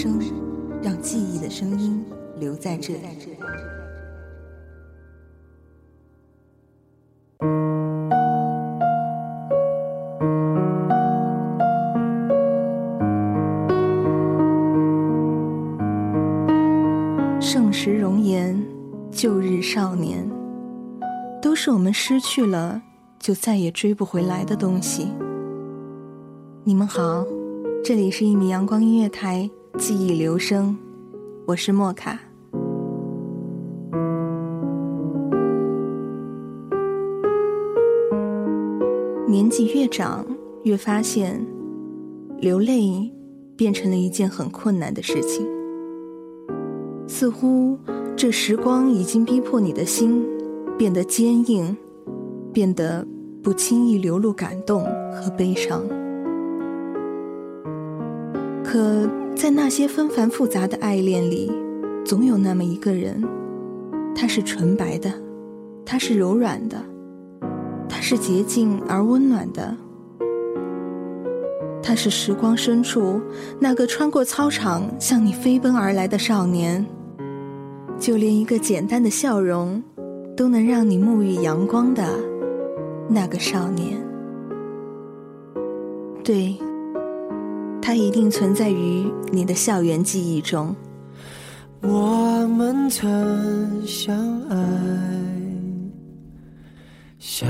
声让记忆的声音留在这里盛时容颜，旧日少年，都是我们失去了就再也追不回来的东西。你们好，这里是一米阳光音乐台，记忆留声，我是莫卡。年纪越长，越发现流泪变成了一件很困难的事情。似乎这时光已经逼迫你的心变得坚硬，变得不轻易流露感动和悲伤。可在那些纷繁复杂的爱恋里，总有那么一个人，他是纯白的，他是柔软的。他是洁净而温暖的，他是时光深处那个穿过操场向你飞奔而来的少年，就连一个简单的笑容都能让你沐浴阳光的那个少年。对，它一定存在于你的校园记忆中。我们曾相爱。想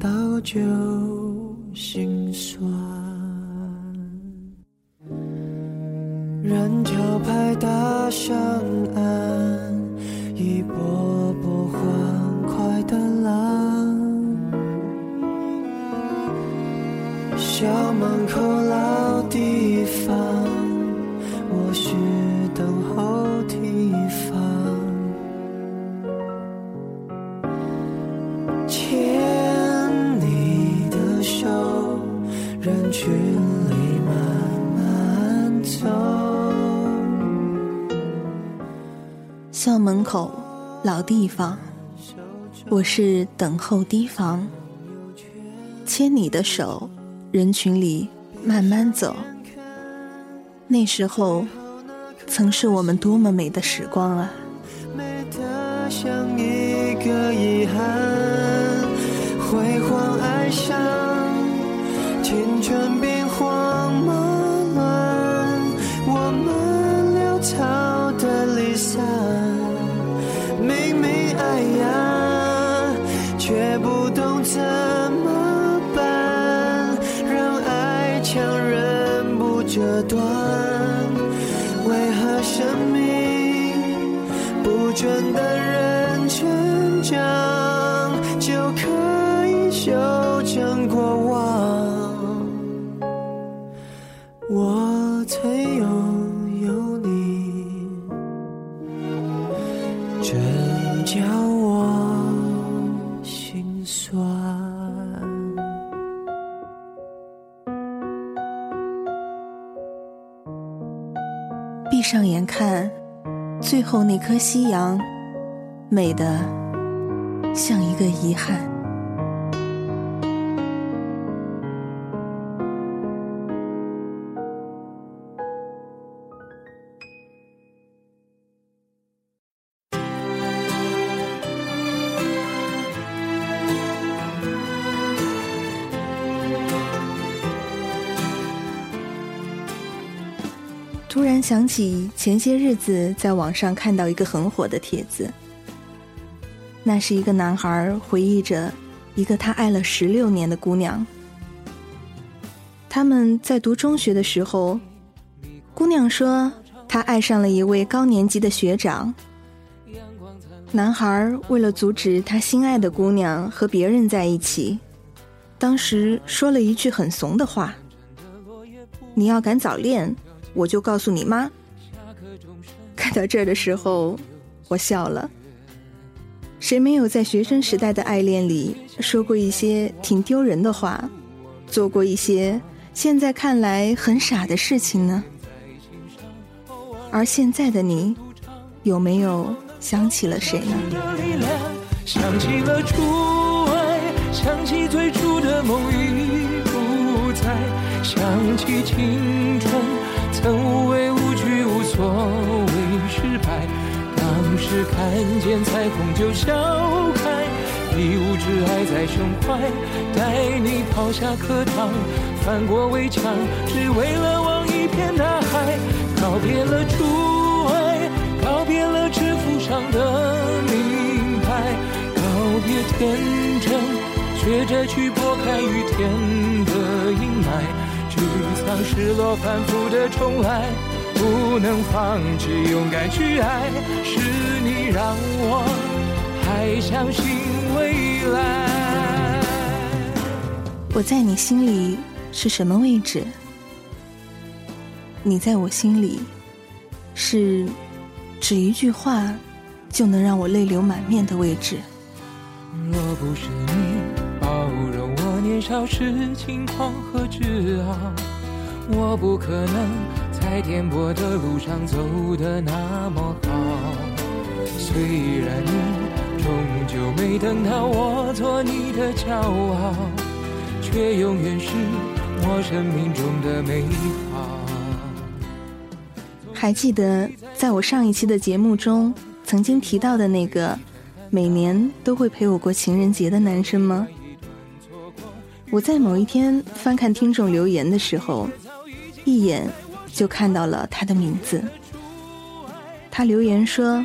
到就门口老地方，我是等候地方。距离慢慢走。校门口，老地方，我是等候提防。牵你的手，人群里慢慢走。那时候，曾是我们多么美的时光啊！美得像一个遗憾，就可以修正过往？我曾拥有你，真叫我心酸。闭上眼看，最后那颗夕阳，美的像一个遗憾。突然想起前些日子在网上看到一个很火的帖子，那是一个男孩回忆着一个他爱了十六年的姑娘。他们在读中学的时候，姑娘说她爱上了一位高年级的学长。男孩为了阻止他心爱的姑娘和别人在一起，当时说了一句很怂的话：“你要敢早恋，我就告诉你妈。”看到这儿的时候，我笑了。谁没有在学生时代的爱恋里说过一些挺丢人的话，做过一些？现在看来很傻的事情呢，而现在的你，有没有想起了谁呢？想起了初爱，想起最初的梦已不在，想起青春曾无畏无惧无所谓失败，当时看见彩虹就笑开。一无知爱在胸怀，带你跑下课堂，翻过围墙，只为了望一片大海。告别了初爱，告别了制服上的名牌，告别天真，学着去拨开雨天的阴霾。沮丧、失落、反复的重来，不能放弃，勇敢去爱，是你让我还相信。未来，我在你心里是什么位置？你在我心里是只一句话就能让我泪流满面的位置。若不是你包容我年少时轻狂和自傲，我不可能在颠簸的路上走得那么好。虽然你。终究没等到我做你的骄傲，却永远是我生命中的美好。还记得在我上一期的节目中曾经提到的那个每年都会陪我过情人节的男生吗？我在某一天翻看听众留言的时候，一眼就看到了他的名字。他留言说：“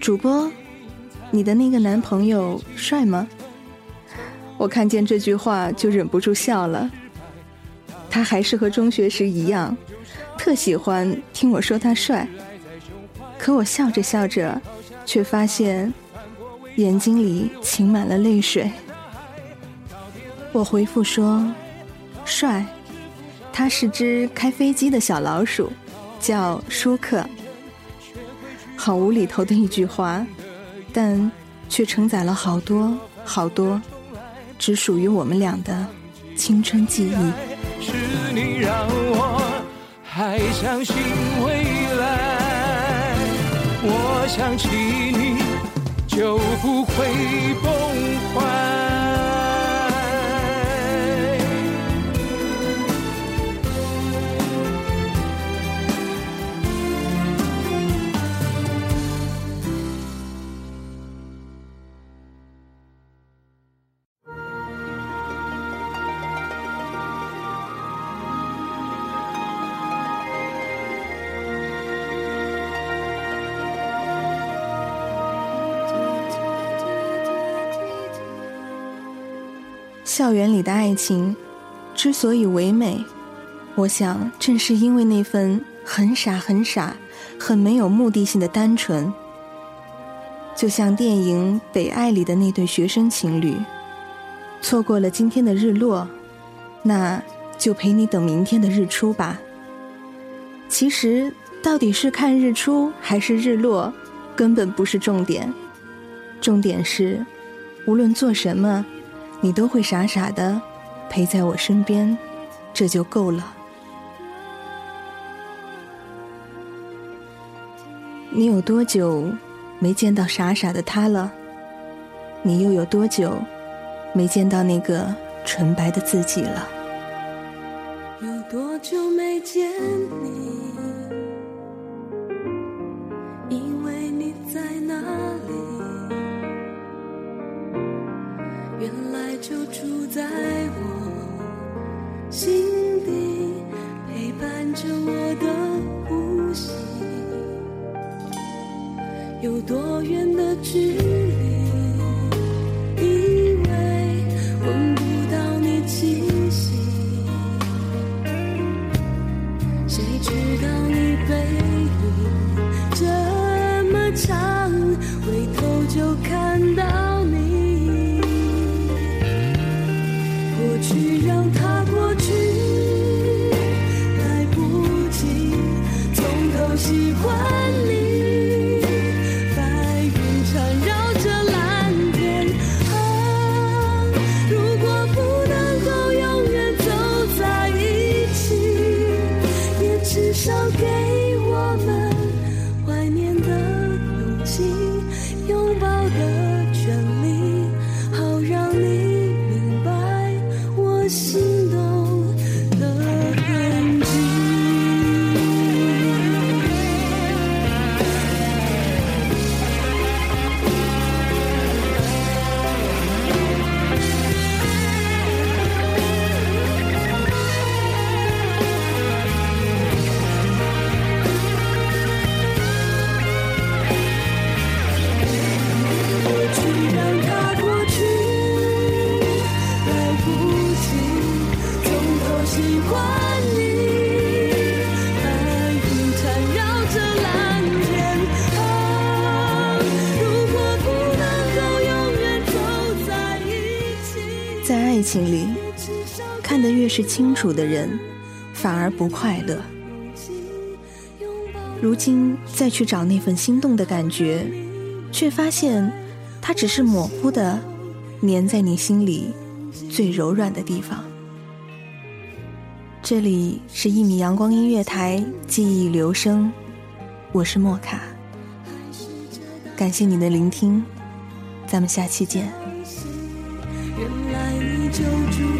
主播。”你的那个男朋友帅吗？我看见这句话就忍不住笑了。他还是和中学时一样，特喜欢听我说他帅。可我笑着笑着，却发现眼睛里噙满了泪水。我回复说：“帅，他是只开飞机的小老鼠，叫舒克。”好无厘头的一句话。但却承载了好多好多只属于我们俩的青春记忆是你让我还相信未来我想起你就不会崩坏校园里的爱情之所以唯美，我想正是因为那份很傻、很傻、很没有目的性的单纯。就像电影《北爱》里的那对学生情侣，错过了今天的日落，那就陪你等明天的日出吧。其实，到底是看日出还是日落，根本不是重点，重点是，无论做什么。你都会傻傻的陪在我身边，这就够了。你有多久没见到傻傻的他了？你又有多久没见到那个纯白的自己了？有多久没见你？在我心底，陪伴着我的呼吸。有多远的距离？情里，看得越是清楚的人，反而不快乐。如今再去找那份心动的感觉，却发现它只是模糊的，粘在你心里最柔软的地方。这里是一米阳光音乐台记忆留声，我是莫卡，感谢你的聆听，咱们下期见。原来你就住